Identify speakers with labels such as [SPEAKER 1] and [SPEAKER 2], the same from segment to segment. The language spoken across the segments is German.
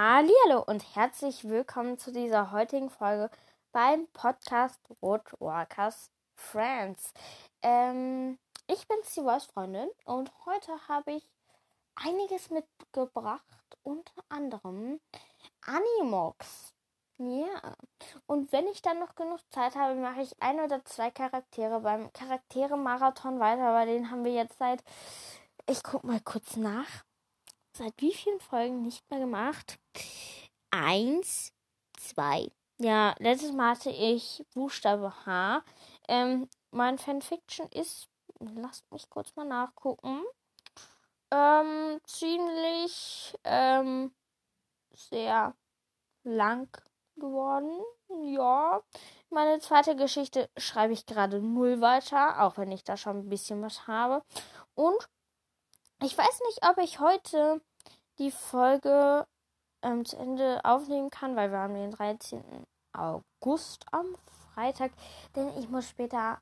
[SPEAKER 1] Hallo und herzlich willkommen zu dieser heutigen Folge beim Podcast Woodwalkers Friends. Ähm, ich bin die Freundin und heute habe ich einiges mitgebracht, unter anderem Animox. Ja, und wenn ich dann noch genug Zeit habe, mache ich ein oder zwei Charaktere beim Charaktere-Marathon weiter, weil den haben wir jetzt seit, ich gucke mal kurz nach, seit wie vielen Folgen nicht mehr gemacht? Eins, zwei. Ja, letztes Mal hatte ich Buchstabe H. Ähm, mein Fanfiction ist, lasst mich kurz mal nachgucken, ähm, ziemlich, ähm, sehr lang geworden. Ja. Meine zweite Geschichte schreibe ich gerade null weiter, auch wenn ich da schon ein bisschen was habe. Und ich weiß nicht, ob ich heute die Folge ähm, zu Ende aufnehmen kann, weil wir haben den 13. August am Freitag. Denn ich muss später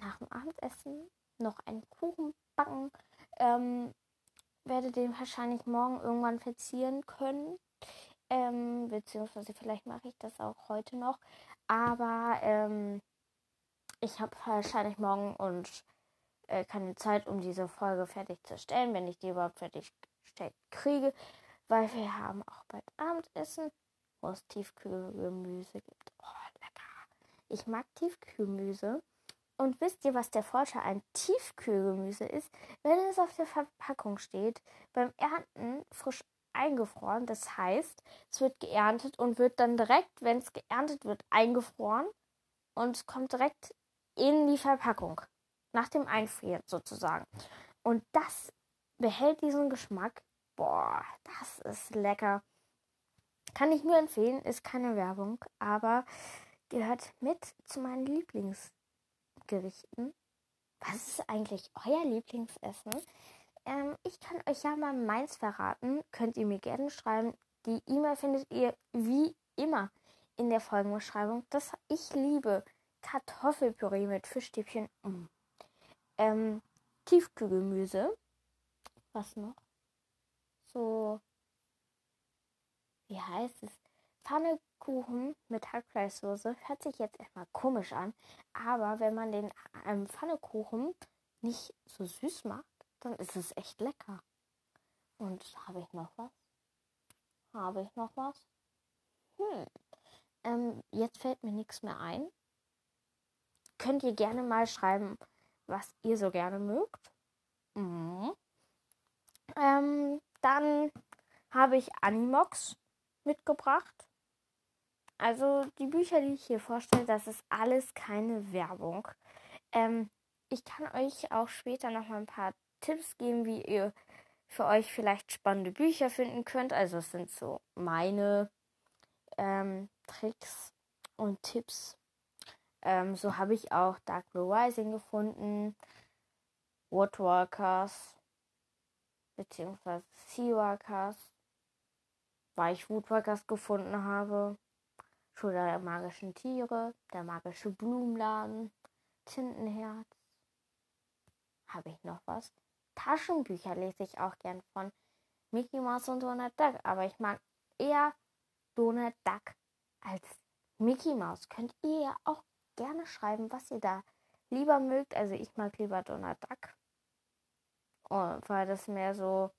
[SPEAKER 1] nach dem Abendessen noch einen Kuchen backen. Ähm, werde den wahrscheinlich morgen irgendwann verzieren können. Ähm, beziehungsweise vielleicht mache ich das auch heute noch. Aber ähm, ich habe wahrscheinlich morgen und äh, keine Zeit, um diese Folge fertig zu stellen, wenn ich die überhaupt fertig kriege. Weil wir haben auch bald Abendessen, wo es Tiefkühlgemüse gibt. Oh, lecker. Ich mag Tiefkühlgemüse. Und wisst ihr, was der Vorteil an Tiefkühlgemüse ist? Wenn es auf der Verpackung steht, beim Ernten frisch eingefroren. Das heißt, es wird geerntet und wird dann direkt, wenn es geerntet wird, eingefroren und kommt direkt in die Verpackung. Nach dem Einfrieren sozusagen. Und das behält diesen Geschmack. Boah, das ist lecker. Kann ich nur empfehlen, ist keine Werbung, aber gehört mit zu meinen Lieblingsgerichten. Was ist eigentlich euer Lieblingsessen? Ähm, ich kann euch ja mal meins verraten. Könnt ihr mir gerne schreiben. Die E-Mail findet ihr wie immer in der Folgenbeschreibung. Das ich liebe Kartoffelpüree mit Fischstäbchen. Mm. Ähm, Tiefkühlgemüse. Was noch? So. Wie heißt es? Pfannekuchen mit Hackfleischsoße. Hört sich jetzt erstmal komisch an. Aber wenn man den ähm, Pfannekuchen nicht so süß macht, dann ist es echt lecker. Und habe ich noch was? Habe ich noch was? Hm. Ähm, jetzt fällt mir nichts mehr ein. Könnt ihr gerne mal schreiben, was ihr so gerne mögt. Mhm. Ähm, dann habe ich Animox mitgebracht. Also die Bücher, die ich hier vorstelle, das ist alles keine Werbung. Ähm, ich kann euch auch später noch mal ein paar Tipps geben, wie ihr für euch vielleicht spannende Bücher finden könnt. Also es sind so meine ähm, Tricks und Tipps. Ähm, so habe ich auch Dark Blue Rising gefunden, Woodwalkers, beziehungsweise Seawalkers, weil ich Woodwalkers gefunden habe. Schule der magischen Tiere, der magische Blumenladen, Tintenherz. Habe ich noch was? Taschenbücher lese ich auch gern von Mickey Mouse und Donald Duck, aber ich mag eher Donald Duck als Mickey Mouse. Könnt ihr ja auch gerne schreiben, was ihr da lieber mögt. Also ich mag lieber Donald Duck, oh, weil das mehr so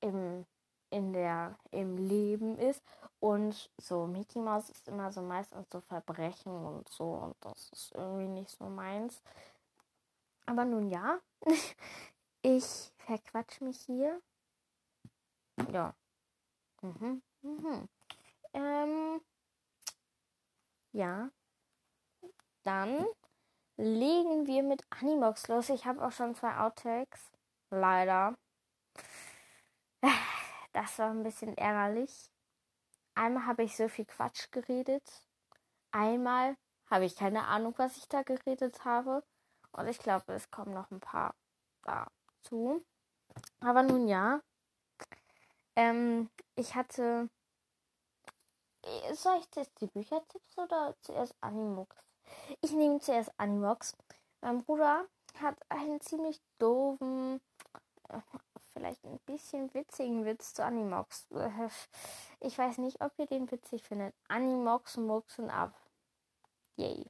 [SPEAKER 1] im in der im Leben ist und so Mickey Mouse ist immer so meistens so Verbrechen und so und das ist irgendwie nicht so meins. Aber nun ja, ich verquatsch mich hier. Ja. Mhm. Mhm. Ähm, ja. Dann legen wir mit Animox los. Ich habe auch schon zwei Outtakes. Leider. Das war ein bisschen ärgerlich. Einmal habe ich so viel Quatsch geredet. Einmal habe ich keine Ahnung, was ich da geredet habe. Und ich glaube, es kommen noch ein paar dazu. Aber nun ja. Ähm, ich hatte. Soll ich zuerst die Büchertipps oder zuerst Animox? Ich nehme zuerst Animox. Mein Bruder hat einen ziemlich doofen, vielleicht ein bisschen witzigen Witz zu Animox. Ich weiß nicht, ob ihr den witzig findet. Animox muxen ab. Yay.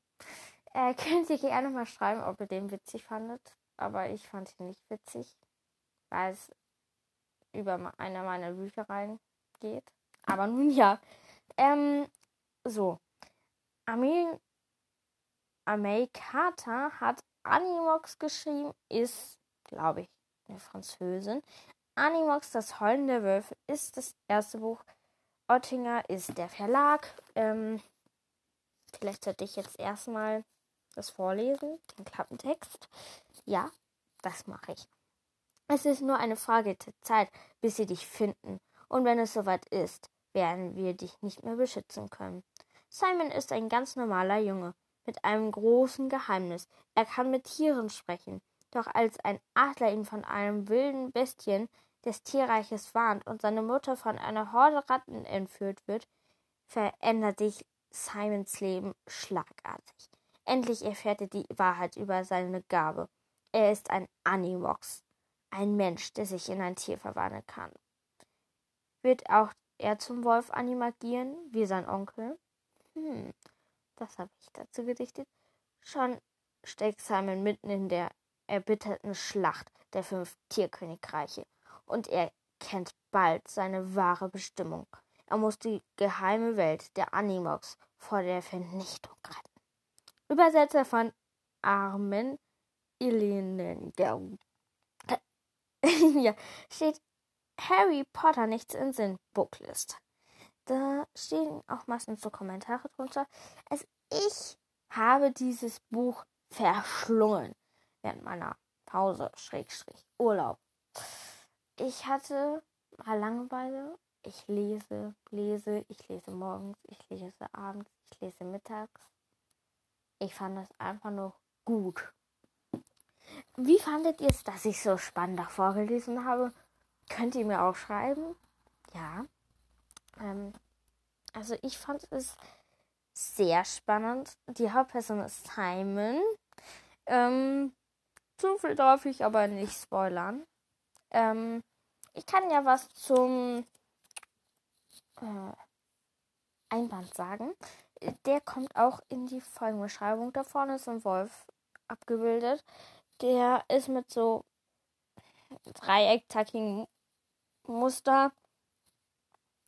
[SPEAKER 1] Äh, könnt ihr gerne mal schreiben, ob ihr den witzig fandet. Aber ich fand ihn nicht witzig, weil es über eine meiner Büchereien geht. Aber nun ja. Ähm, so. Amel, Amel Carter hat Animox geschrieben, ist, glaube ich, eine Französin. Animox, das Heulen der Wölfe, ist das erste Buch. Ottinger ist der Verlag. Ähm, vielleicht sollte ich jetzt erstmal das vorlesen, den Klappentext. Ja, das mache ich. Es ist nur eine Frage der Zeit, bis sie dich finden. Und wenn es soweit ist, werden wir dich nicht mehr beschützen können. Simon ist ein ganz normaler Junge mit einem großen Geheimnis. Er kann mit Tieren sprechen. Doch als ein Adler ihn von einem wilden Bestien des Tierreiches warnt und seine Mutter von einer Horde Ratten entführt wird, verändert sich Simons Leben schlagartig. Endlich erfährt er die Wahrheit über seine Gabe. Er ist ein Animox, ein Mensch, der sich in ein Tier verwandeln kann. Wird auch er zum Wolf animagieren, wie sein Onkel? Hm, das habe ich dazu gedichtet. Schon steckt Simon mitten in der erbitterten Schlacht der fünf Tierkönigreiche und er kennt bald seine wahre Bestimmung. Er muss die geheime Welt der Animox vor der Vernichtung retten. Übersetzer von Armen Ilinenger. ja, steht Harry Potter nichts in Sinn Booklist. Da stehen auch meistens so Kommentare drunter. Also ich habe dieses Buch verschlungen während meiner Pause, Schrägstrich, Urlaub. Ich hatte mal Langeweile. Ich lese, lese, ich lese morgens, ich lese abends, ich lese mittags. Ich fand es einfach nur gut. Wie fandet ihr es, dass ich so spannend davor gelesen habe? Könnt ihr mir auch schreiben? Ja. Ähm, also ich fand es sehr spannend. Die Hauptperson ist Simon. Ähm, zu viel darf ich aber nicht spoilern. Ähm, ich kann ja was zum äh, Einband sagen. Der kommt auch in die Folgenbeschreibung. Da vorne ist ein Wolf abgebildet. Der ist mit so dreieckzackigen Muster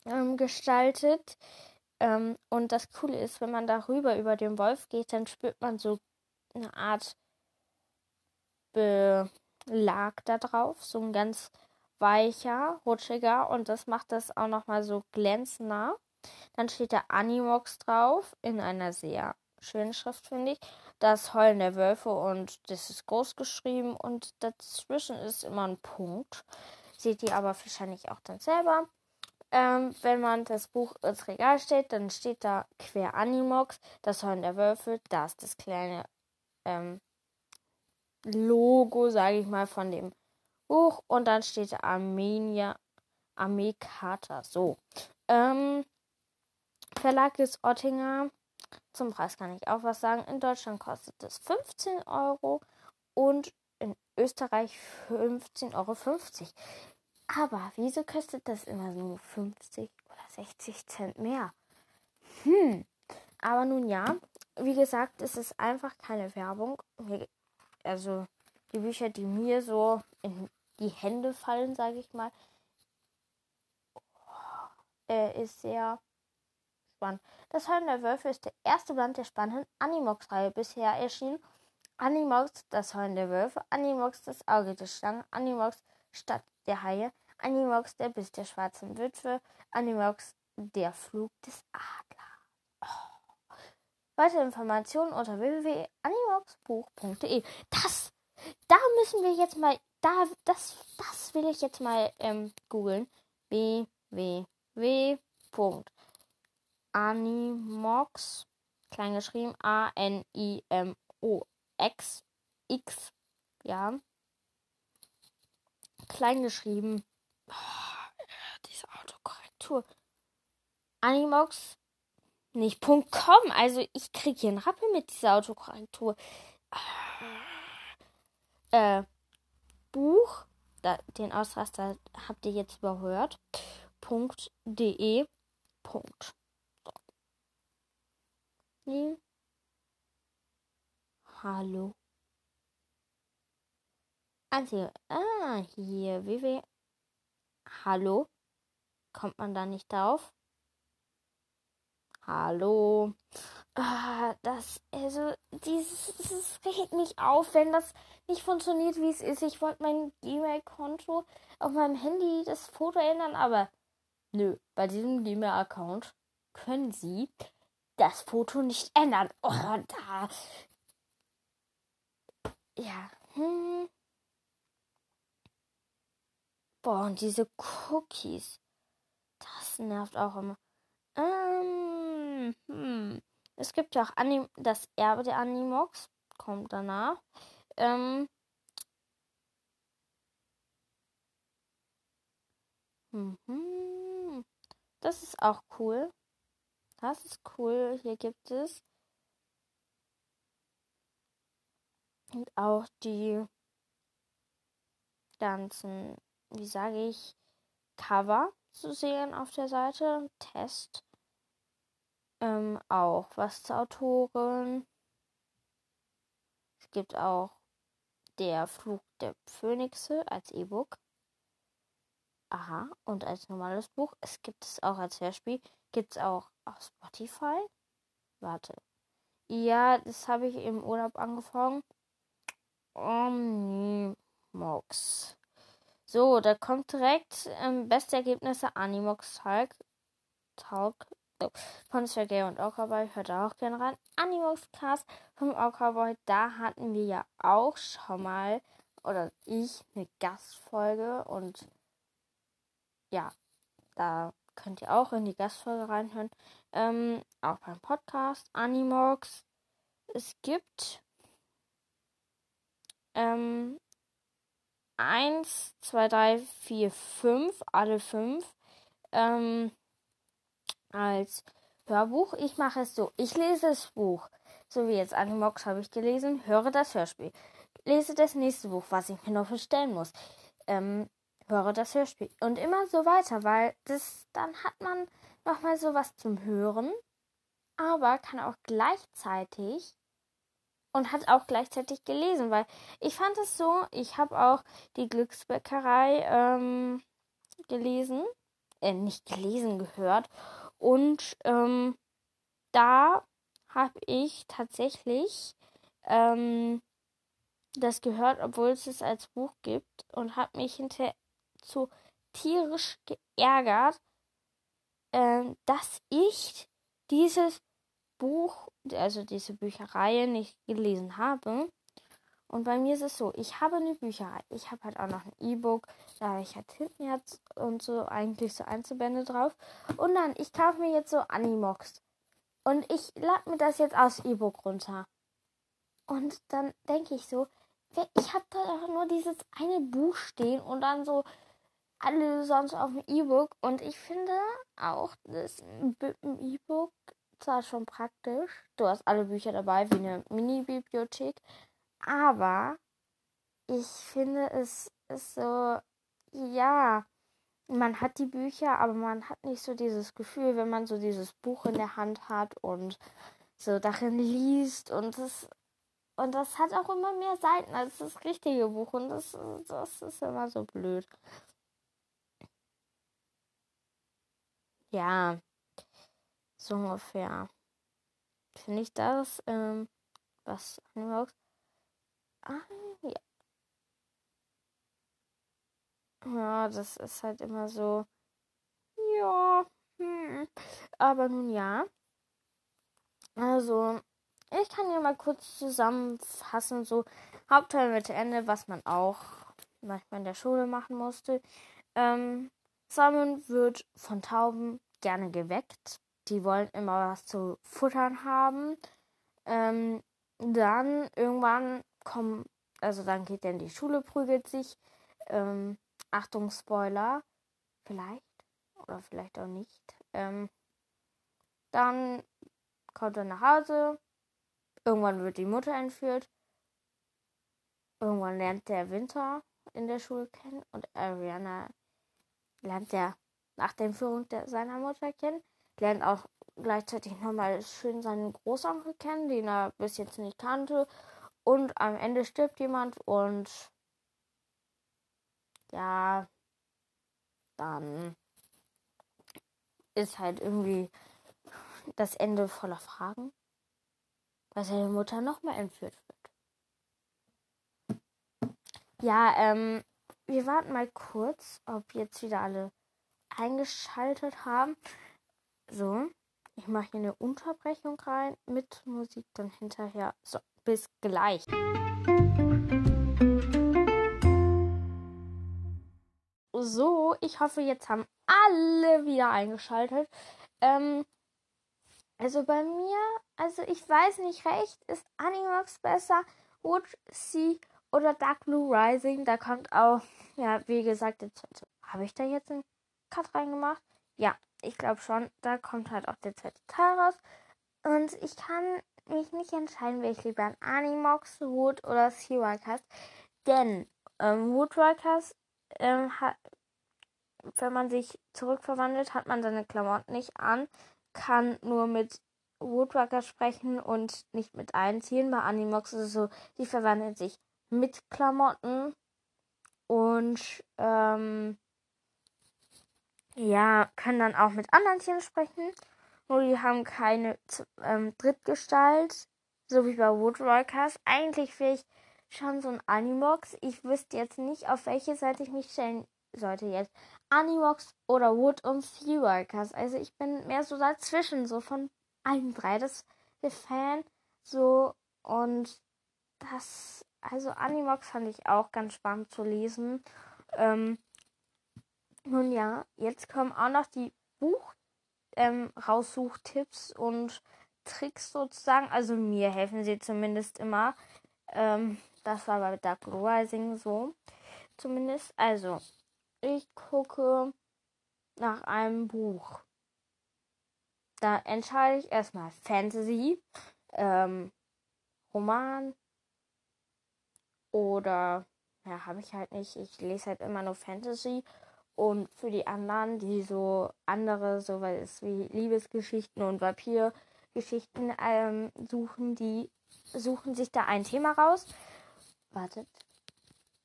[SPEAKER 1] ähm, gestaltet. Ähm, und das Coole ist, wenn man darüber über den Wolf geht, dann spürt man so eine Art Belag da drauf, so ein ganz weicher, rutschiger und das macht das auch nochmal so glänzender. Dann steht da Animox drauf in einer sehr schönen Schrift, finde ich. Das Heulen der Wölfe und das ist groß geschrieben und dazwischen ist immer ein Punkt. Seht ihr aber wahrscheinlich auch dann selber. Ähm, wenn man das Buch ins Regal stellt, dann steht da quer Animox, das Heulen der Wölfe, da ist das kleine ähm, Logo, sage ich mal, von dem Buch und dann steht Armenia, Armeekata. So. Ähm, Verlag ist Ottinger. Zum Preis kann ich auch was sagen. In Deutschland kostet es 15 Euro und in Österreich 15,50 Euro. Aber wieso kostet das immer so 50 oder 60 Cent mehr? Hm. Aber nun ja, wie gesagt, es ist einfach keine Werbung. Also die Bücher, die mir so in die Hände fallen, sage ich mal, äh, ist sehr spannend. Das Heulen der Wölfe ist der erste Band der spannenden Animox-Reihe bisher erschienen. Animox, das Heulen der Wölfe, Animox, das Auge der Schlange, Animox, Stadt der Haie, Animox, der Biss der schwarzen Witwe, Animox, der Flug des Adlers. Oh. Weitere Informationen unter www.animoxbuch.de. Das, da müssen wir jetzt mal, da, das, das will ich jetzt mal ähm, googeln. www.animox, klein geschrieben, A-N-I-M-O-X, X, ja, klein geschrieben, Oh, diese Autokorrektur. Animox nicht .com. Also ich kriege hier einen Rappel mit dieser Autokorrektur. Äh, Buch da, den Ausraster habt ihr jetzt überhört. .de. Punkt. Nee. Hallo. Einzige. Ah, hier. www. Hallo. Kommt man da nicht drauf? Hallo. Ah, das, also, dieses, das regt mich auf, wenn das nicht funktioniert, wie es ist. Ich wollte mein Gmail-Konto auf meinem Handy das Foto ändern, aber nö, bei diesem Gmail-Account können Sie das Foto nicht ändern. Oh, da. Ja. Hm. Boah, und diese Cookies. Das nervt auch immer. Ähm, hm. Es gibt ja auch Anim das Erbe der Animox. Kommt danach. Ähm. Mhm. Das ist auch cool. Das ist cool. Hier gibt es. Und auch die ganzen, wie sage ich, Cover zu sehen auf der Seite. Test. Ähm, auch was zur Autorin. Es gibt auch der Flug der Phönixe als E-Book. Aha, und als normales Buch. Es gibt es auch als Hörspiel. Gibt es auch auf Spotify. Warte. Ja, das habe ich im Urlaub angefangen. Omnimox. So, da kommt direkt ähm, beste Ergebnisse Animox Talk. Talk. Oh, von Sergei und Okaboy. Hört da auch gerne rein. Animox Cast vom Okaboy. Da hatten wir ja auch schon mal, oder ich, eine Gastfolge. Und ja, da könnt ihr auch in die Gastfolge reinhören. Ähm, auch beim Podcast Animox. Es gibt ähm, 1, 2, 3, 4, 5, alle 5 ähm, als Hörbuch. Ich mache es so, ich lese das Buch, so wie jetzt Animox habe ich gelesen, höre das Hörspiel, lese das nächste Buch, was ich mir noch bestellen muss, ähm, höre das Hörspiel. Und immer so weiter, weil das dann hat man nochmal sowas zum Hören, aber kann auch gleichzeitig und hat auch gleichzeitig gelesen, weil ich fand es so, ich habe auch die Glücksbäckerei ähm, gelesen, äh, nicht gelesen, gehört und ähm, da habe ich tatsächlich ähm, das gehört, obwohl es es als Buch gibt und habe mich hinterher zu tierisch geärgert, äh, dass ich dieses Buch, also diese Bücherei nicht gelesen habe. Und bei mir ist es so, ich habe eine Bücherei. Ich habe halt auch noch ein E-Book. Da habe ich halt hinten jetzt und so eigentlich so Einzelbände drauf. Und dann, ich kaufe mir jetzt so Animox. Und ich lade mir das jetzt aus E-Book runter. Und dann denke ich so, ich habe da doch nur dieses eine Buch stehen und dann so alle sonst auf dem E-Book. Und ich finde auch, das E-Book zwar schon praktisch, du hast alle Bücher dabei, wie eine Mini-Bibliothek, aber ich finde, es ist so, ja, man hat die Bücher, aber man hat nicht so dieses Gefühl, wenn man so dieses Buch in der Hand hat und so darin liest und das und das hat auch immer mehr Seiten als das richtige Buch und das, das ist immer so blöd. Ja, so ungefähr. Finde ich das, ähm, was Animaux. Ah, ja. Ja, das ist halt immer so. Ja, hm. Aber nun ja. Also, ich kann hier mal kurz zusammenfassen, so Hauptteil, Mitte, Ende, was man auch manchmal in der Schule machen musste. Ähm, Simon wird von Tauben gerne geweckt die wollen immer was zu futtern haben. Ähm, dann irgendwann kommen, also dann geht er in die Schule, prügelt sich. Ähm, Achtung, Spoiler. Vielleicht. Oder vielleicht auch nicht. Ähm, dann kommt er nach Hause. Irgendwann wird die Mutter entführt. Irgendwann lernt der Winter. in der Schule kennen und Ariana lernt ja nach der Führung der, seiner Mutter kennen, lernt auch gleichzeitig nochmal schön seinen Großonkel kennen, den er bis jetzt nicht kannte. Und am Ende stirbt jemand und ja, dann ist halt irgendwie das Ende voller Fragen, weil seine Mutter nochmal entführt wird. Ja, ähm, wir warten mal kurz, ob jetzt wieder alle eingeschaltet haben. So, ich mache hier eine Unterbrechung rein mit Musik dann hinterher. So, bis gleich. So, ich hoffe, jetzt haben alle wieder eingeschaltet. Ähm, also bei mir, also ich weiß nicht recht, ist Animax besser, Wood Sea oder Dark Blue Rising. Da kommt auch, ja, wie gesagt, zweite. Habe ich da jetzt einen Cut reingemacht? Ja, ich glaube schon. Da kommt halt auch der zweite Teil raus. Und ich kann mich nicht entscheiden, welche lieber an Animox, Wood oder Sea Denn ähm, Woodworkers ähm, hat, wenn man sich zurückverwandelt, hat man seine Klamotten nicht an, kann nur mit Woodworker sprechen und nicht mit einziehen. Bei Animox ist es so, die verwandeln sich mit Klamotten und ähm, ja, können dann auch mit anderen Tieren sprechen. Nur die haben keine ähm, Drittgestalt, so wie bei Woodworkers. Eigentlich wäre ich schon so ein Animox. Ich wüsste jetzt nicht, auf welche Seite ich mich stellen sollte jetzt. Animox oder Wood und Seaworkers. Also ich bin mehr so dazwischen, so von allen drei. Das der Fan so und das also Animox fand ich auch ganz spannend zu lesen. Ähm, nun ja, jetzt kommen auch noch die Buch ähm, Raussuchtipps und Tricks sozusagen. Also mir helfen sie zumindest immer. Ähm, das war bei Dark Rising so. Zumindest. Also, ich gucke nach einem Buch. Da entscheide ich erstmal Fantasy, ähm, Roman oder ja, habe ich halt nicht. Ich lese halt immer nur Fantasy und für die anderen, die so andere, so sowas wie Liebesgeschichten und Vampirgeschichten ähm, suchen, die suchen sich da ein Thema raus. Wartet.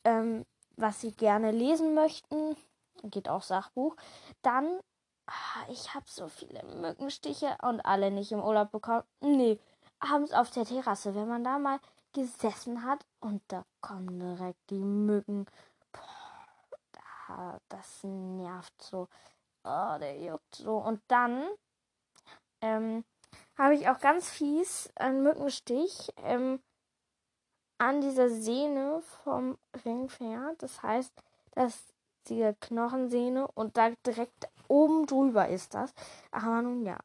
[SPEAKER 1] Ähm, was sie gerne lesen möchten. Geht auch Sachbuch. Dann, ah, ich habe so viele Mückenstiche und alle nicht im Urlaub bekommen. Nee, abends auf der Terrasse, wenn man da mal gesessen hat und da kommen direkt die Mücken das nervt so. Oh, der juckt so. Und dann ähm, habe ich auch ganz fies einen Mückenstich ähm, an dieser Sehne vom Ringfinger. Das heißt, dass die Knochensehne und da direkt oben drüber ist das. Aber nun ja.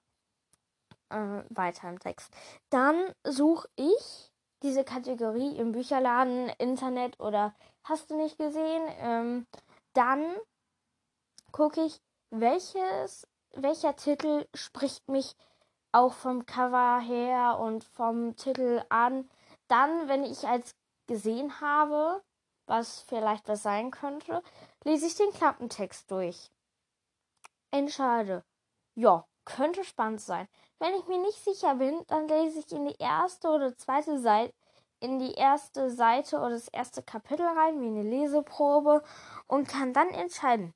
[SPEAKER 1] Äh, weiter im Text. Dann suche ich diese Kategorie im Bücherladen, Internet oder hast du nicht gesehen? Ähm, dann gucke ich, welches, welcher Titel spricht mich auch vom Cover her und vom Titel an. Dann, wenn ich als gesehen habe, was vielleicht was sein könnte, lese ich den Klappentext durch. Entscheide. Ja, könnte spannend sein. Wenn ich mir nicht sicher bin, dann lese ich in die erste oder zweite Seite in die erste Seite oder das erste Kapitel rein, wie eine Leseprobe und kann dann entscheiden,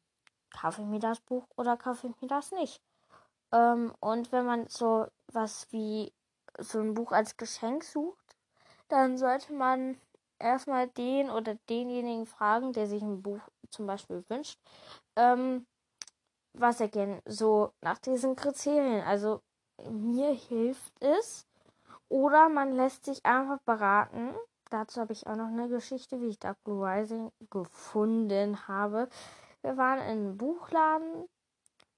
[SPEAKER 1] kaufe ich mir das Buch oder kaufe ich mir das nicht. Ähm, und wenn man so was wie so ein Buch als Geschenk sucht, dann sollte man erstmal den oder denjenigen fragen, der sich ein Buch zum Beispiel wünscht, ähm, was er gerne so nach diesen Kriterien. Also mir hilft es, oder man lässt sich einfach beraten. Dazu habe ich auch noch eine Geschichte, wie ich Dark Blue Rising gefunden habe. Wir waren in einem Buchladen.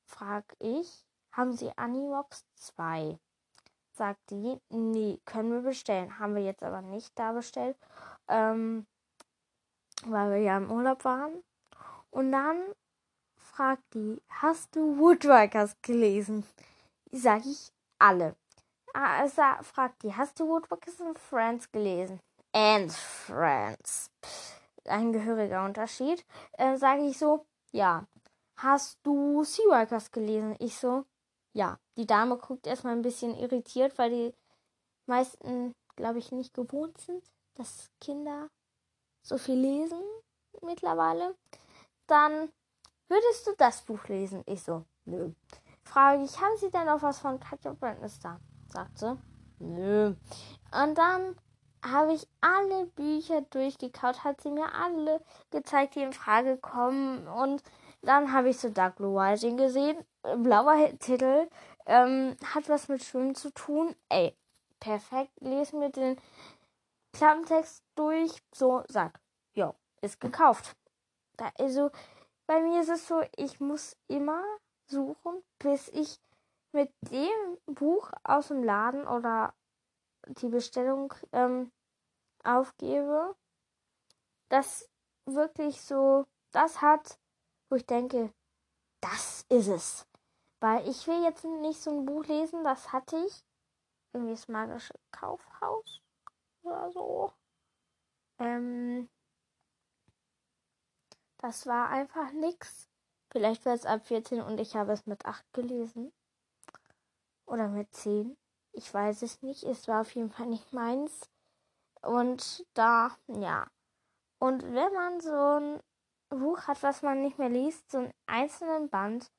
[SPEAKER 1] Frag ich, haben Sie Animox 2? Sagt die, nee, können wir bestellen. Haben wir jetzt aber nicht da bestellt, ähm, weil wir ja im Urlaub waren. Und dann fragt die, hast du Woodworkers gelesen? Sag ich, alle. Also fragt die, hast du Woodworkers and Friends gelesen? And Friends. ein gehöriger Unterschied. Äh, Sage ich so, ja. Hast du Seawalkers gelesen? Ich so, ja. Die Dame guckt erstmal ein bisschen irritiert, weil die meisten, glaube ich, nicht gewohnt sind, dass Kinder so viel lesen mittlerweile. Dann würdest du das Buch lesen? Ich so, nö. Frage ich, haben Sie denn noch was von Katja Brandness da? Sagt sie, nö. Und dann habe ich alle Bücher durchgekaut, hat sie mir alle gezeigt, die in Frage kommen. Und dann habe ich so Dark Blue Rising gesehen. Blauer Titel. Ähm, hat was mit Schwimmen zu tun. Ey, perfekt. Lese mir den Klappentext durch. So, sag. Jo, ist gekauft. Da, also, bei mir ist es so, ich muss immer suchen, bis ich mit dem Buch aus dem Laden oder die Bestellung ähm, aufgebe, das wirklich so das hat, wo ich denke, das ist es. Weil ich will jetzt nicht so ein Buch lesen, das hatte ich. Irgendwie das magische Kaufhaus oder so. Ähm, das war einfach nix. Vielleicht war es ab 14 und ich habe es mit 8 gelesen. Oder mit 10. Ich weiß es nicht. Es war auf jeden Fall nicht meins. Und da, ja. Und wenn man so ein Buch hat, was man nicht mehr liest, so einen einzelnen Band,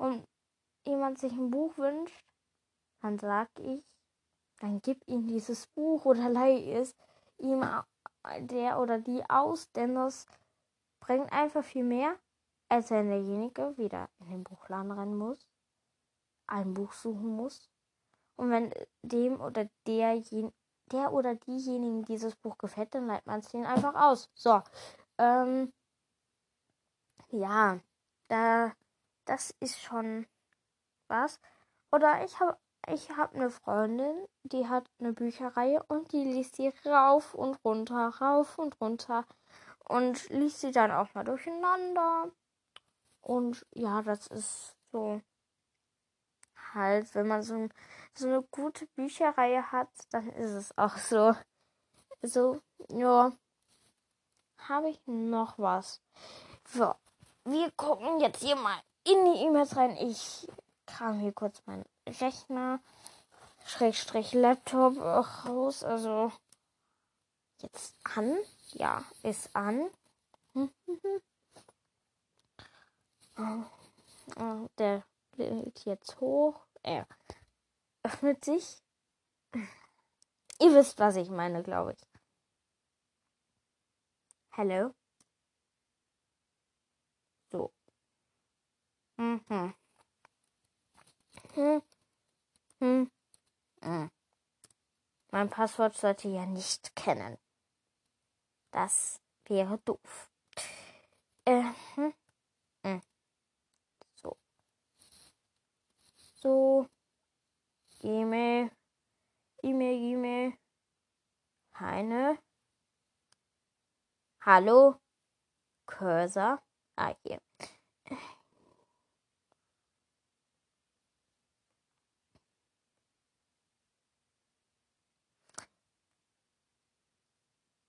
[SPEAKER 1] und jemand sich ein Buch wünscht, dann sag ich, dann gib ihm dieses Buch oder leih es ihm der oder die aus, denn das bringt einfach viel mehr, als wenn derjenige wieder in den Buchladen rennen muss, ein Buch suchen muss. Und wenn dem oder derjenige der oder diejenigen dieses Buch gefällt, dann leitet man es denen einfach aus. So. Ähm, ja, da, das ist schon was. Oder ich habe ich habe eine Freundin, die hat eine Bücherreihe und die liest sie rauf und runter, rauf und runter und liest sie dann auch mal durcheinander. Und ja, das ist so halt, wenn man so so eine gute Bücherreihe hat, dann ist es auch so. So, ja. Habe ich noch was? So, wir gucken jetzt hier mal in die E-Mails rein. Ich kram hier kurz meinen Rechner, Schrägstrich Laptop raus. Also, jetzt an. Ja, ist an. Der lädt jetzt hoch. Äh, öffnet sich. Ihr wisst, was ich meine, glaube ich. Hallo? So. Mhm. Hm. Hm. Hm. Mein Passwort sollte ja nicht kennen. Das wäre doof. Äh. Hm. So. So. E-Mail, E-Mail, E-Mail. Keine. Hallo? Cursor. Ah, hier.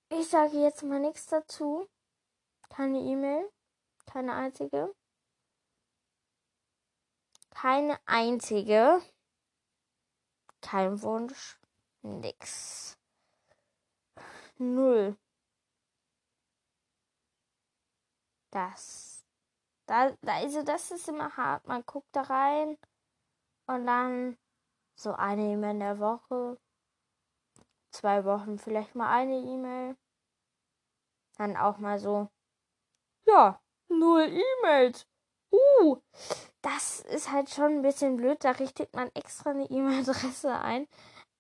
[SPEAKER 1] Ich sage jetzt mal nichts dazu. Keine E-Mail. Keine einzige. Keine einzige. Kein Wunsch. Nix. Null. Das. Da, also das ist immer hart. Man guckt da rein und dann so eine E-Mail in der Woche. Zwei Wochen vielleicht mal eine E-Mail. Dann auch mal so. Ja, null E-Mails. Uh, das ist halt schon ein bisschen blöd. Da richtet man extra eine E-Mail-Adresse ein.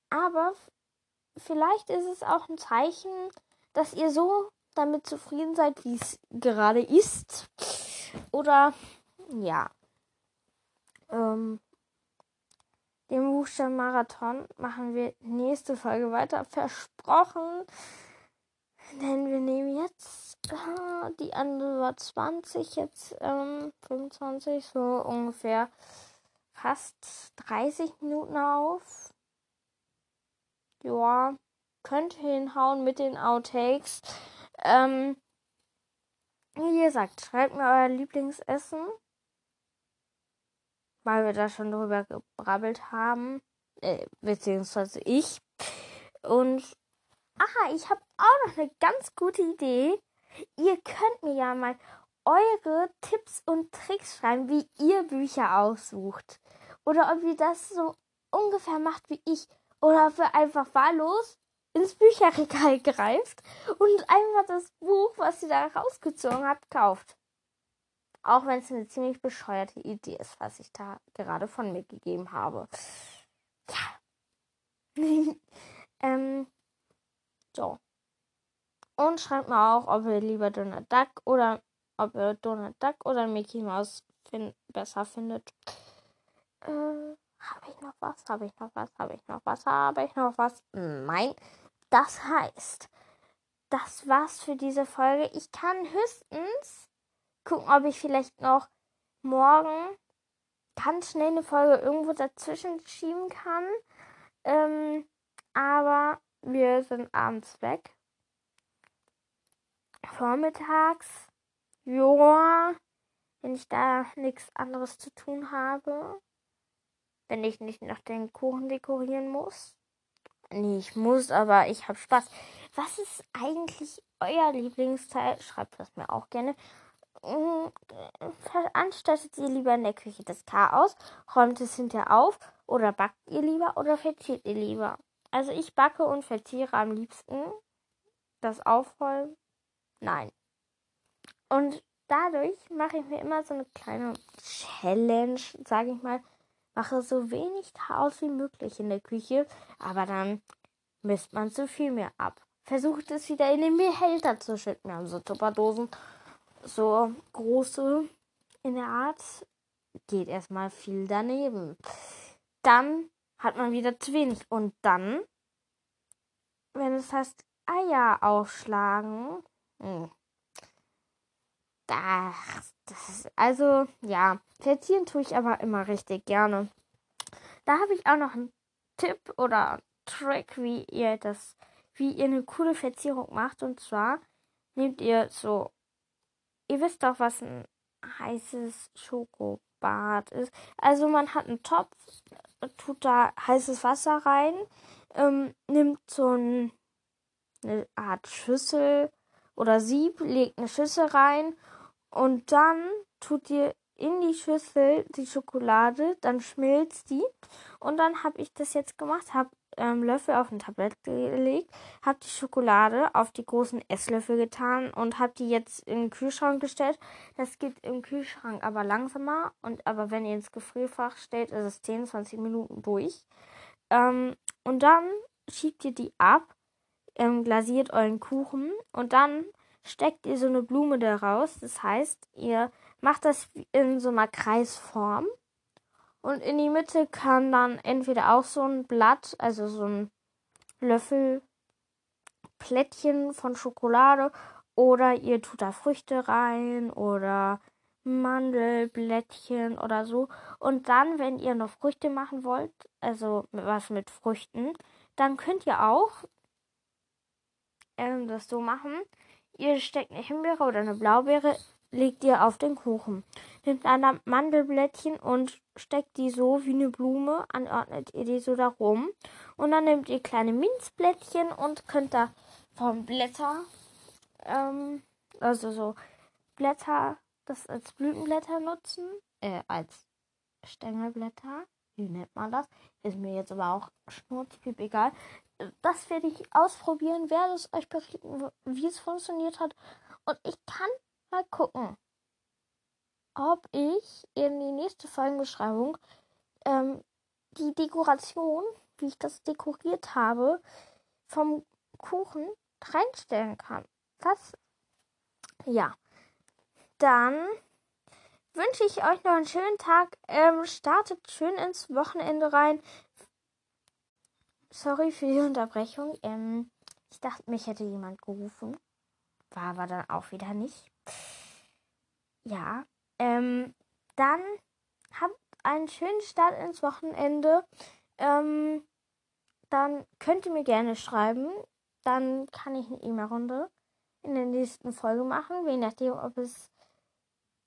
[SPEAKER 1] Aber vielleicht ist es auch ein Zeichen, dass ihr so damit zufrieden seid, wie es gerade ist. Oder ja. Ähm, den Buchstaben Marathon machen wir nächste Folge weiter. Versprochen. Denn wir nehmen jetzt äh, die andere war 20, jetzt ähm, 25, so ungefähr fast 30 Minuten auf. Ja, könnte hinhauen mit den Outtakes. Ähm, Wie gesagt, schreibt mir euer Lieblingsessen, weil wir da schon drüber gebrabbelt haben, äh, beziehungsweise ich. Und, aha, ich habe auch noch eine ganz gute Idee. Ihr könnt mir ja mal eure Tipps und Tricks schreiben, wie ihr Bücher aussucht. Oder ob ihr das so ungefähr macht wie ich. Oder ob ihr einfach wahllos ins Bücherregal greift und einfach das Buch, was ihr da rausgezogen habt, kauft. Auch wenn es eine ziemlich bescheuerte Idee ist, was ich da gerade von mir gegeben habe. Ja. ähm, so. Und schreibt mir auch, ob ihr lieber Donald Duck oder ob ihr Donald Duck oder Mickey Mouse fin besser findet. Äh, habe ich noch was? Habe ich noch was? Habe ich noch was? Habe ich noch was? Nein. Das heißt, das war's für diese Folge. Ich kann höchstens gucken, ob ich vielleicht noch morgen ganz schnell eine Folge irgendwo dazwischen schieben kann. Ähm, aber wir sind abends weg. Vormittags, ja, wenn ich da nichts anderes zu tun habe. Wenn ich nicht noch den Kuchen dekorieren muss. Nee, ich muss, aber ich habe Spaß. Was ist eigentlich euer Lieblingsteil? Schreibt das mir auch gerne. Mm, veranstaltet ihr lieber in der Küche das Chaos? Räumt es hinterher auf? Oder backt ihr lieber oder verziert ihr lieber? Also ich backe und verziere am liebsten. Das Aufräumen? Nein. Und dadurch mache ich mir immer so eine kleine Challenge, sage ich mal, Mache so wenig Chaos wie möglich in der Küche, aber dann misst man zu viel mehr ab. Versucht es wieder in den Behälter zu schütten. Wir haben so Tupperdosen, so große in der Art. Geht erstmal viel daneben. Dann hat man wieder zu wenig. Und dann, wenn es heißt Eier aufschlagen, hm, das, das also, ja, verzieren tue ich aber immer richtig gerne. Da habe ich auch noch einen Tipp oder Trick, wie ihr das, wie ihr eine coole Verzierung macht. Und zwar nehmt ihr so, ihr wisst doch, was ein heißes Schokobad ist. Also man hat einen Topf, tut da heißes Wasser rein, ähm, nimmt so ein, eine Art Schüssel oder Sieb, legt eine Schüssel rein und dann tut ihr in die Schüssel die Schokolade, dann schmilzt die. Und dann habe ich das jetzt gemacht, habe ähm, Löffel auf ein Tablett gelegt, habe die Schokolade auf die großen Esslöffel getan und habe die jetzt in den Kühlschrank gestellt. Das geht im Kühlschrank aber langsamer. Und aber wenn ihr ins Gefrierfach stellt, ist es 10, 20 Minuten durch. Ähm, und dann schiebt ihr die ab, ähm, glasiert euren Kuchen und dann steckt ihr so eine Blume daraus. Das heißt, ihr macht das in so einer Kreisform. Und in die Mitte kann dann entweder auch so ein Blatt, also so ein Löffel Plättchen von Schokolade oder ihr tut da Früchte rein oder Mandelblättchen oder so. Und dann, wenn ihr noch Früchte machen wollt, also was mit Früchten, dann könnt ihr auch ähm, das so machen. Ihr steckt eine Himbeere oder eine Blaubeere, legt ihr auf den Kuchen. Nehmt ein Mandelblättchen und steckt die so wie eine Blume, anordnet ihr die so darum. Und dann nehmt ihr kleine Minzblättchen und könnt da vom Blätter, ähm, also so Blätter, das als Blütenblätter nutzen, äh, als Stängelblätter. Wie nennt man das? Ist mir jetzt aber auch schnurzpiep egal das werde ich ausprobieren, werde es euch berichten, wie es funktioniert hat. Und ich kann mal gucken, ob ich in die nächste Folgenbeschreibung ähm, die Dekoration, wie ich das dekoriert habe, vom Kuchen reinstellen kann. Das, ja. Dann wünsche ich euch noch einen schönen Tag. Ähm, startet schön ins Wochenende rein sorry für die Unterbrechung. Ähm, ich dachte, mich hätte jemand gerufen. War aber dann auch wieder nicht. Ja. Ähm, dann habt einen schönen Start ins Wochenende. Ähm, dann könnt ihr mir gerne schreiben. Dann kann ich eine E-Mail-Runde in der nächsten Folge machen, je nachdem, ob es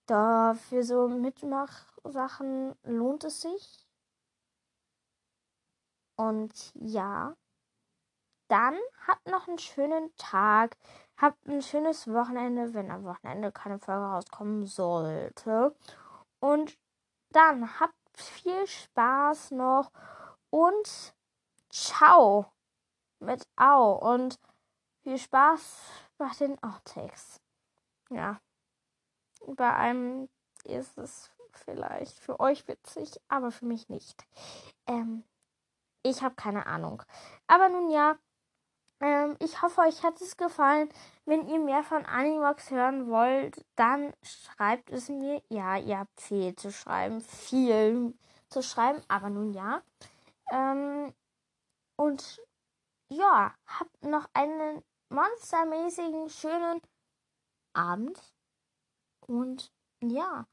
[SPEAKER 1] da für so Mitmachsachen lohnt es sich. Und ja, dann habt noch einen schönen Tag, habt ein schönes Wochenende, wenn am Wochenende keine Folge rauskommen sollte. Und dann habt viel Spaß noch und ciao mit Au und viel Spaß bei den Outtakes. Ja, bei einem ist es vielleicht für euch witzig, aber für mich nicht. Ähm, ich habe keine Ahnung. Aber nun ja, ähm, ich hoffe, euch hat es gefallen. Wenn ihr mehr von Animax hören wollt, dann schreibt es mir. Ja, ihr habt viel zu schreiben, viel zu schreiben, aber nun ja. Ähm, und ja, habt noch einen monstermäßigen, schönen Abend. Und ja,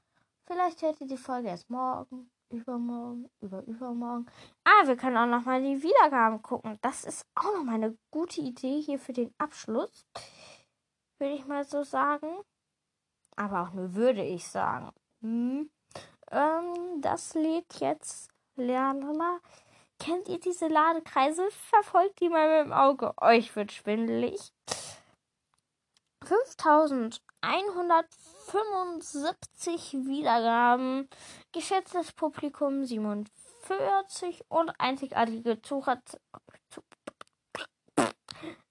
[SPEAKER 1] vielleicht hört ihr die Folge erst morgen, übermorgen, über übermorgen. Ah, wir können auch noch mal die Wiedergaben gucken. Das ist auch noch mal eine gute Idee hier für den Abschluss. Würde ich mal so sagen. Aber auch nur würde ich sagen. Hm. Ähm, das lädt jetzt. Lalala. Kennt ihr diese Ladekreise? Verfolgt die mal mit dem Auge. Euch wird schwindelig. 5175 Wiedergaben, geschätztes Publikum 47 und einzigartige Zuhörer,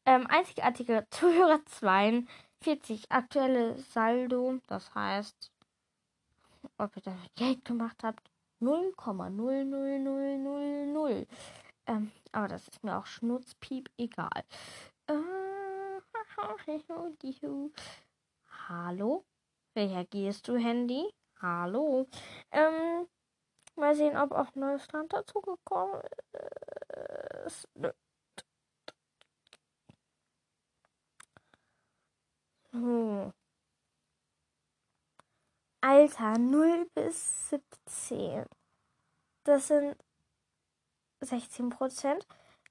[SPEAKER 1] ähm, einzigartige Zuhörer 42, aktuelle Saldo, das heißt, ob ihr damit Geld gemacht habt, 0,00000. Ähm, aber das ist mir auch Schnurzpiep egal. Äh, Hallo? Reagierst du, Handy? Hallo? Ähm, mal sehen, ob auch neues Land dazugekommen ist. Nö. Hm. Alter, 0 bis 17. Das sind 16 Prozent.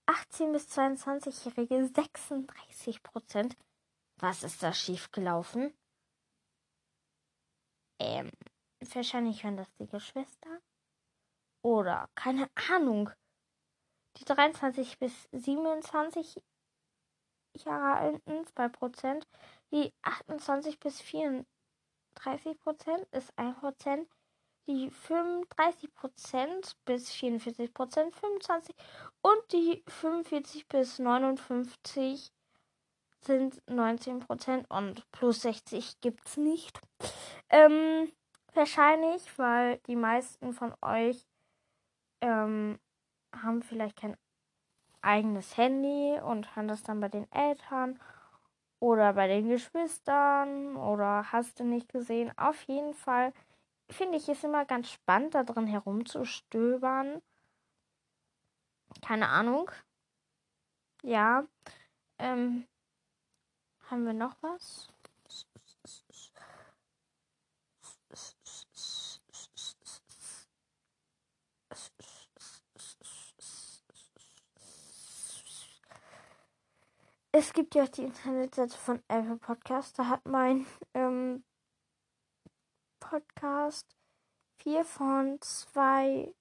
[SPEAKER 1] 18 bis 22-Jährige 36 Prozent. Was ist da schiefgelaufen? Ähm, wahrscheinlich hören das die Geschwister. Oder, keine Ahnung. Die 23 bis 27 Jahre alten 2 Prozent. Die 28 bis 34 Prozent ist 1 Prozent die 35% bis 44% 25 und die 45 bis 59 sind 19% und plus 60 gibt's nicht. Ähm, wahrscheinlich, weil die meisten von euch ähm, haben vielleicht kein eigenes Handy und haben das dann bei den Eltern oder bei den Geschwistern oder hast du nicht gesehen. Auf jeden Fall finde ich es immer ganz spannend, da drin herumzustöbern. Keine Ahnung. Ja. Ähm, haben wir noch was? Es gibt ja auch die Internetseite von Apple Podcast. Da hat mein ähm, Podcast vier von zwei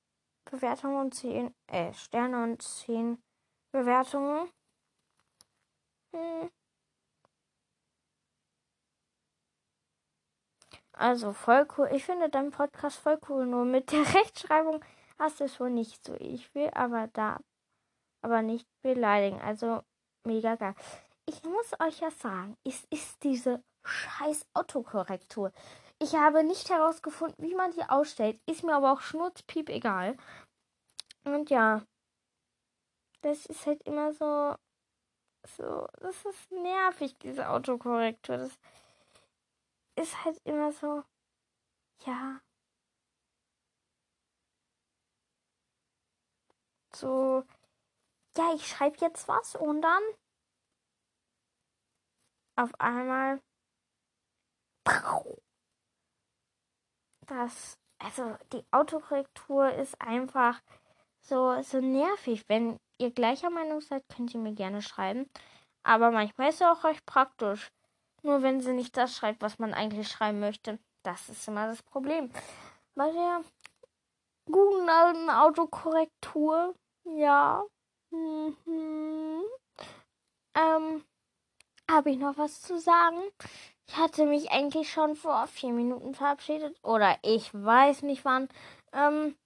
[SPEAKER 1] Bewertungen und zehn äh, Sterne und zehn Bewertungen. Hm. Also voll cool. Ich finde deinen Podcast voll cool. Nur mit der Rechtschreibung hast du es wohl nicht so. Ich will aber da aber nicht beleidigen. Also mega geil. Ich muss euch ja sagen, es ist diese scheiß Autokorrektur. Ich habe nicht herausgefunden, wie man die ausstellt. Ist mir aber auch schnurzpiep egal. Und ja. Das ist halt immer so. So. Das ist nervig, diese Autokorrektur. Das ist halt immer so. Ja. So. Ja, ich schreibe jetzt was und dann. Auf einmal das, also die Autokorrektur ist einfach so, so nervig. Wenn ihr gleicher Meinung seid, könnt ihr mir gerne schreiben. Aber manchmal ist es auch recht praktisch. Nur wenn sie nicht das schreibt, was man eigentlich schreiben möchte. Das ist immer das Problem. Bei der guten alten Autokorrektur, ja. Mhm. Ähm, habe ich noch was zu sagen? Ich hatte mich eigentlich schon vor vier Minuten verabschiedet. Oder ich weiß nicht wann. Ähm,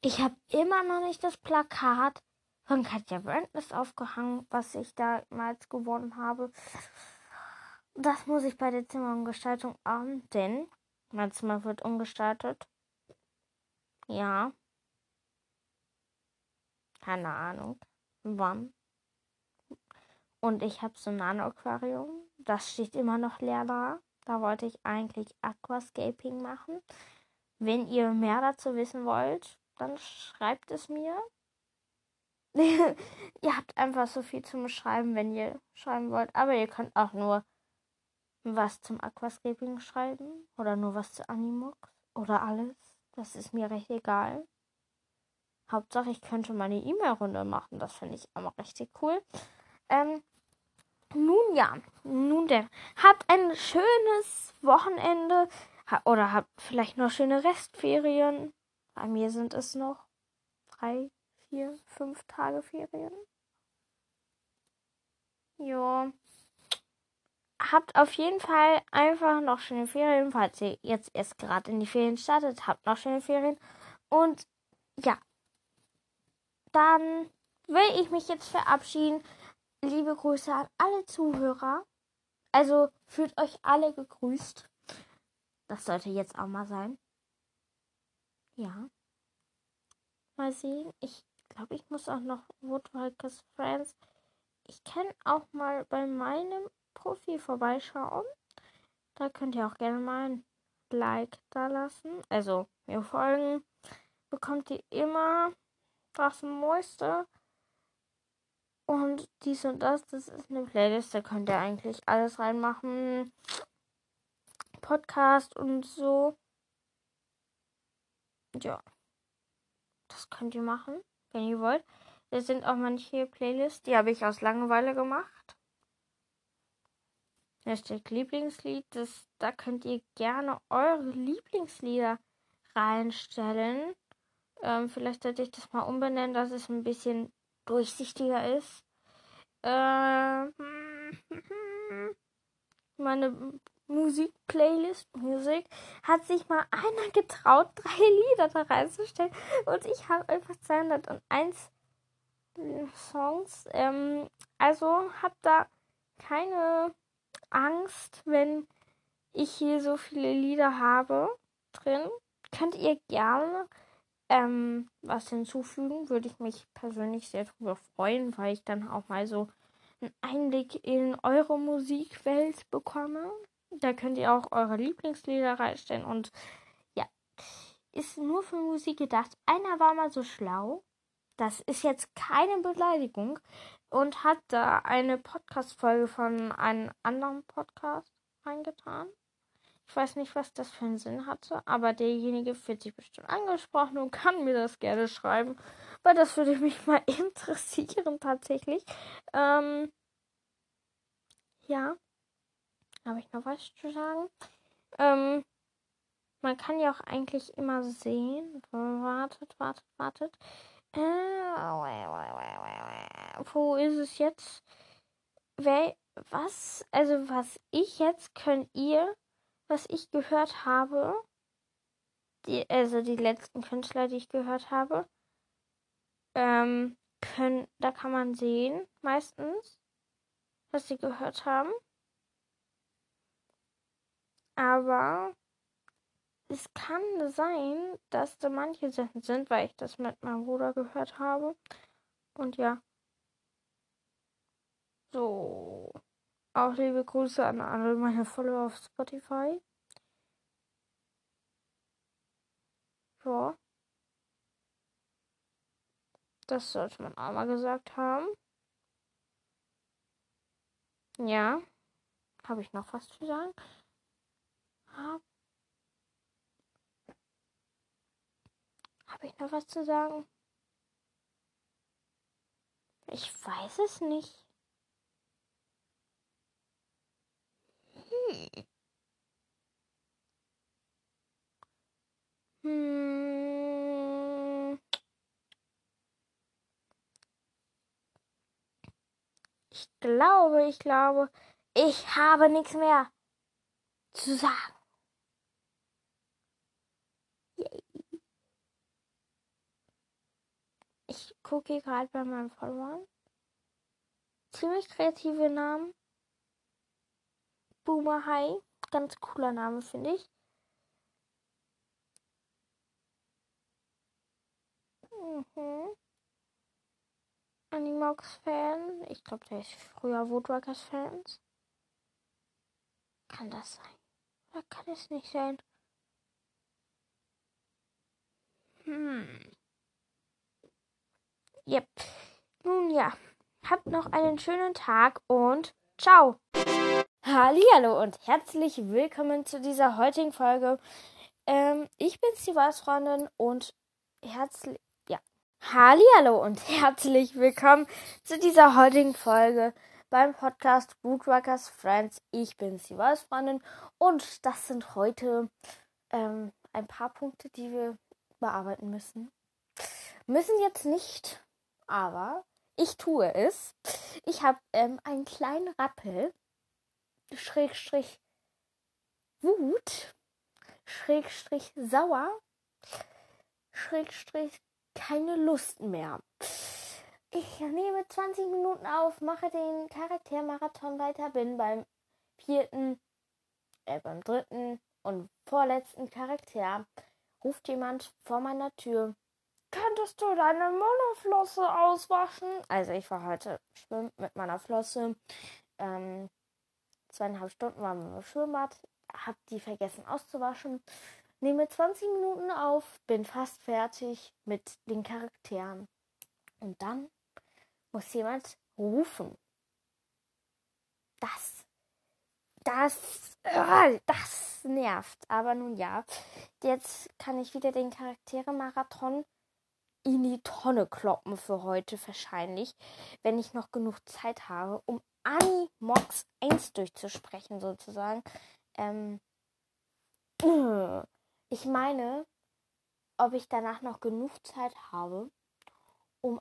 [SPEAKER 1] ich habe immer noch nicht das Plakat von Katja Brandness aufgehangen, was ich damals gewonnen habe. Das muss ich bei der Zimmerumgestaltung haben, denn mein Zimmer wird umgestaltet. Ja. Keine Ahnung. Wann? Und ich habe so ein Nano-Aquarium. Das steht immer noch leer da. Da wollte ich eigentlich Aquascaping machen. Wenn ihr mehr dazu wissen wollt, dann schreibt es mir. ihr habt einfach so viel zum Schreiben, wenn ihr schreiben wollt. Aber ihr könnt auch nur was zum Aquascaping schreiben. Oder nur was zu Animox. Oder alles. Das ist mir recht egal. Hauptsache, ich könnte meine E-Mail-Runde machen. Das finde ich aber richtig cool. Ähm, nun ja, nun denn. Habt ein schönes Wochenende oder habt vielleicht noch schöne Restferien. Bei mir sind es noch drei, vier, fünf Tage Ferien. Ja. Habt auf jeden Fall einfach noch schöne Ferien, falls ihr jetzt erst gerade in die Ferien startet. Habt noch schöne Ferien. Und ja, dann will ich mich jetzt verabschieden liebe Grüße an alle Zuhörer. Also fühlt euch alle gegrüßt. Das sollte jetzt auch mal sein. Ja. Mal sehen. Ich glaube, ich muss auch noch Woodwalkers Friends. Ich kann auch mal bei meinem Profil vorbeischauen. Da könnt ihr auch gerne mal ein Like da lassen. Also mir folgen. Bekommt ihr immer das Neueste. Und dies und das, das ist eine Playlist, da könnt ihr eigentlich alles reinmachen. Podcast und so. Ja. Das könnt ihr machen, wenn ihr wollt. Das sind auch manche Playlists, die habe ich aus Langeweile gemacht. Steht Lieblingslied, das, da könnt ihr gerne eure Lieblingslieder reinstellen. Ähm, vielleicht sollte ich das mal umbenennen, dass es ein bisschen durchsichtiger ist. Äh, meine Musik-Playlist, Musik, hat sich mal einer getraut, drei Lieder da reinzustellen. Und ich habe einfach 201 Songs. Ähm, also hab da keine Angst, wenn ich hier so viele Lieder habe drin. Könnt ihr gerne ähm, was hinzufügen, würde ich mich persönlich sehr darüber freuen, weil ich dann auch mal so einen Einblick in eure Musikwelt bekomme. Da könnt ihr auch eure Lieblingslieder reinstellen und ja, ist nur für Musik gedacht. Einer war mal so schlau, das ist jetzt keine Beleidigung und hat da eine Podcast-Folge von einem anderen Podcast reingetan. Ich weiß nicht, was das für einen Sinn hatte, aber derjenige fühlt sich bestimmt angesprochen und kann mir das gerne schreiben, weil das würde mich mal interessieren tatsächlich. Ähm, ja, habe ich noch was zu sagen? Ähm, man kann ja auch eigentlich immer sehen. Wartet, wartet, wartet. Äh, wo ist es jetzt? Wer, was? Also was ich jetzt könnt ihr was ich gehört habe, die, also die letzten Künstler, die ich gehört habe, ähm, können, da kann man sehen, meistens, was sie gehört haben. Aber es kann sein, dass da manche Sachen sind, weil ich das mit meinem Bruder gehört habe. Und ja. So. Auch liebe Grüße an alle meine Follower auf Spotify. Ja. Das sollte man auch mal gesagt haben. Ja. Habe ich noch was zu sagen? Habe hab ich noch was zu sagen? Ich weiß es nicht. Hm. Ich glaube, ich glaube, ich habe nichts mehr zu sagen. Ich gucke gerade bei meinem Followern. Ziemlich kreative Namen. Boomer High. Ganz cooler Name, finde ich. Mhm. Animox-Fan. Ich glaube, der ist früher Woodworkers-Fans. Kann das sein? Oder kann es nicht sein? Hm. Yep. Nun ja. Habt noch einen schönen Tag und ciao. Hallo und herzlich willkommen zu dieser heutigen Folge. Ähm, ich bin's, die Weißfreundin und herzlich Hallo und herzlich willkommen zu dieser heutigen Folge beim Podcast Woodworkers Friends. Ich bin die Weißfreundin und das sind heute ähm, ein paar Punkte, die wir bearbeiten müssen. Müssen jetzt nicht, aber ich tue es. Ich habe ähm, einen kleinen Rappel, Schrägstrich Wut, Schrägstrich sauer, Schrägstrich keine Lust mehr. Ich nehme 20 Minuten auf, mache den Charaktermarathon weiter, bin beim vierten, äh, beim dritten und vorletzten Charakter. Ruft jemand vor meiner Tür. Könntest du deine Molleflosse auswaschen? Also ich war heute schwimmen mit meiner Flosse. Ähm, zweieinhalb Stunden waren wir im Schwimmbad. Hab die vergessen auszuwaschen nehme 20 Minuten auf, bin fast fertig mit den Charakteren. Und dann muss jemand rufen. Das, das, äh, das nervt. Aber nun ja, jetzt kann ich wieder den Charaktere-Marathon in die Tonne kloppen für heute wahrscheinlich, wenn ich noch genug Zeit habe, um Animox 1 durchzusprechen sozusagen. Ähm, Ich meine, ob ich danach noch genug Zeit habe, um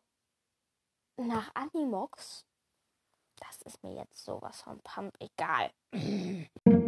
[SPEAKER 1] nach Animox, das ist mir jetzt sowas von Pump egal.